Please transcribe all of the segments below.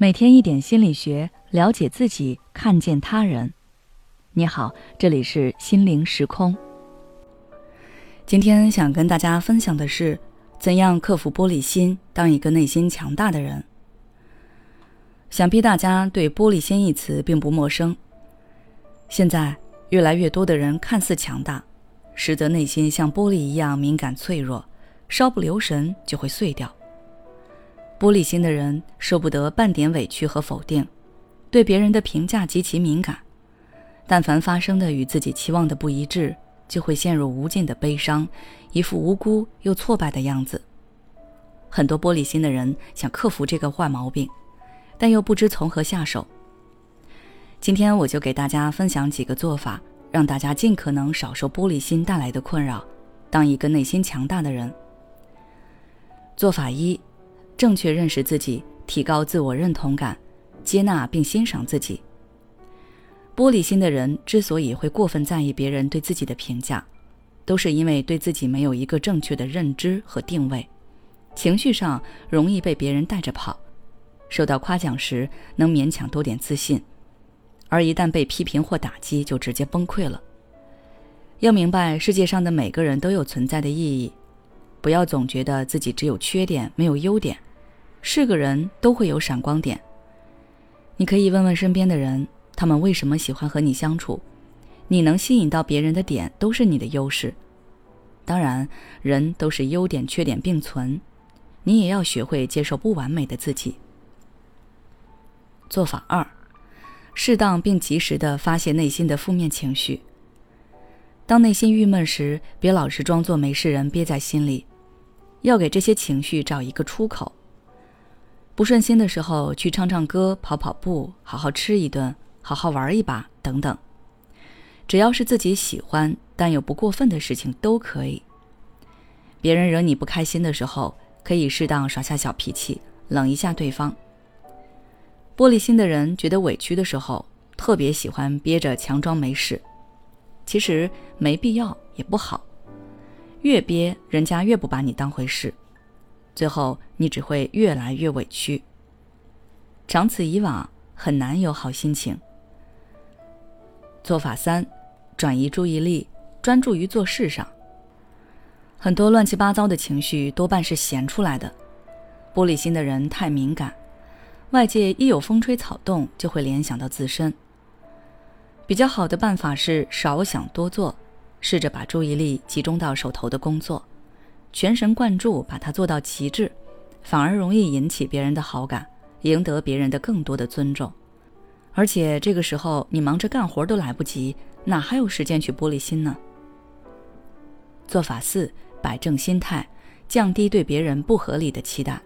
每天一点心理学，了解自己，看见他人。你好，这里是心灵时空。今天想跟大家分享的是，怎样克服玻璃心，当一个内心强大的人。想必大家对“玻璃心”一词并不陌生。现在越来越多的人看似强大，实则内心像玻璃一样敏感脆弱，稍不留神就会碎掉。玻璃心的人受不得半点委屈和否定，对别人的评价极其敏感。但凡发生的与自己期望的不一致，就会陷入无尽的悲伤，一副无辜又挫败的样子。很多玻璃心的人想克服这个坏毛病，但又不知从何下手。今天我就给大家分享几个做法，让大家尽可能少受玻璃心带来的困扰，当一个内心强大的人。做法一。正确认识自己，提高自我认同感，接纳并欣赏自己。玻璃心的人之所以会过分在意别人对自己的评价，都是因为对自己没有一个正确的认知和定位，情绪上容易被别人带着跑，受到夸奖时能勉强多点自信，而一旦被批评或打击，就直接崩溃了。要明白，世界上的每个人都有存在的意义，不要总觉得自己只有缺点没有优点。是个人都会有闪光点。你可以问问身边的人，他们为什么喜欢和你相处？你能吸引到别人的点都是你的优势。当然，人都是优点缺点并存，你也要学会接受不完美的自己。做法二，适当并及时的发泄内心的负面情绪。当内心郁闷时，别老是装作没事人憋在心里，要给这些情绪找一个出口。不顺心的时候，去唱唱歌、跑跑步、好好吃一顿、好好玩一把等等，只要是自己喜欢但又不过分的事情都可以。别人惹你不开心的时候，可以适当耍下小脾气，冷一下对方。玻璃心的人觉得委屈的时候，特别喜欢憋着强装没事，其实没必要也不好，越憋人家越不把你当回事。最后，你只会越来越委屈。长此以往，很难有好心情。做法三：转移注意力，专注于做事上。很多乱七八糟的情绪多半是闲出来的。玻璃心的人太敏感，外界一有风吹草动，就会联想到自身。比较好的办法是少想多做，试着把注意力集中到手头的工作。全神贯注把它做到极致，反而容易引起别人的好感，赢得别人的更多的尊重。而且这个时候你忙着干活都来不及，哪还有时间去玻璃心呢？做法四：摆正心态，降低对别人不合理的期待。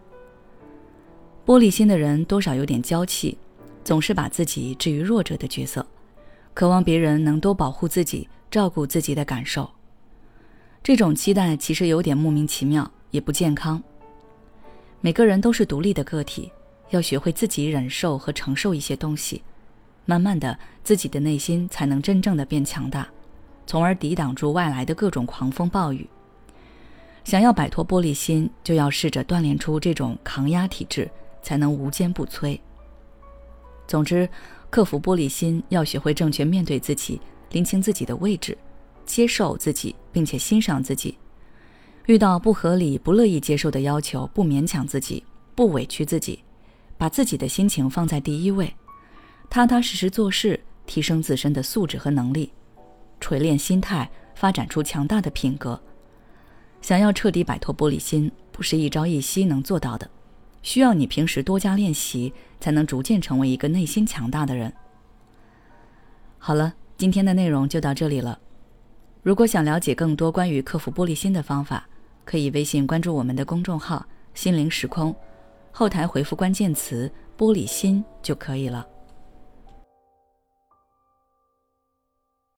玻璃心的人多少有点娇气，总是把自己置于弱者的角色，渴望别人能多保护自己，照顾自己的感受。这种期待其实有点莫名其妙，也不健康。每个人都是独立的个体，要学会自己忍受和承受一些东西，慢慢的，自己的内心才能真正的变强大，从而抵挡住外来的各种狂风暴雨。想要摆脱玻璃心，就要试着锻炼出这种抗压体质，才能无坚不摧。总之，克服玻璃心，要学会正确面对自己，拎清自己的位置。接受自己，并且欣赏自己。遇到不合理、不乐意接受的要求，不勉强自己，不委屈自己，把自己的心情放在第一位，踏踏实实做事，提升自身的素质和能力，锤炼心态，发展出强大的品格。想要彻底摆脱玻璃心，不是一朝一夕能做到的，需要你平时多加练习，才能逐渐成为一个内心强大的人。好了，今天的内容就到这里了。如果想了解更多关于克服玻璃心的方法，可以微信关注我们的公众号“心灵时空”，后台回复关键词“玻璃心”就可以了。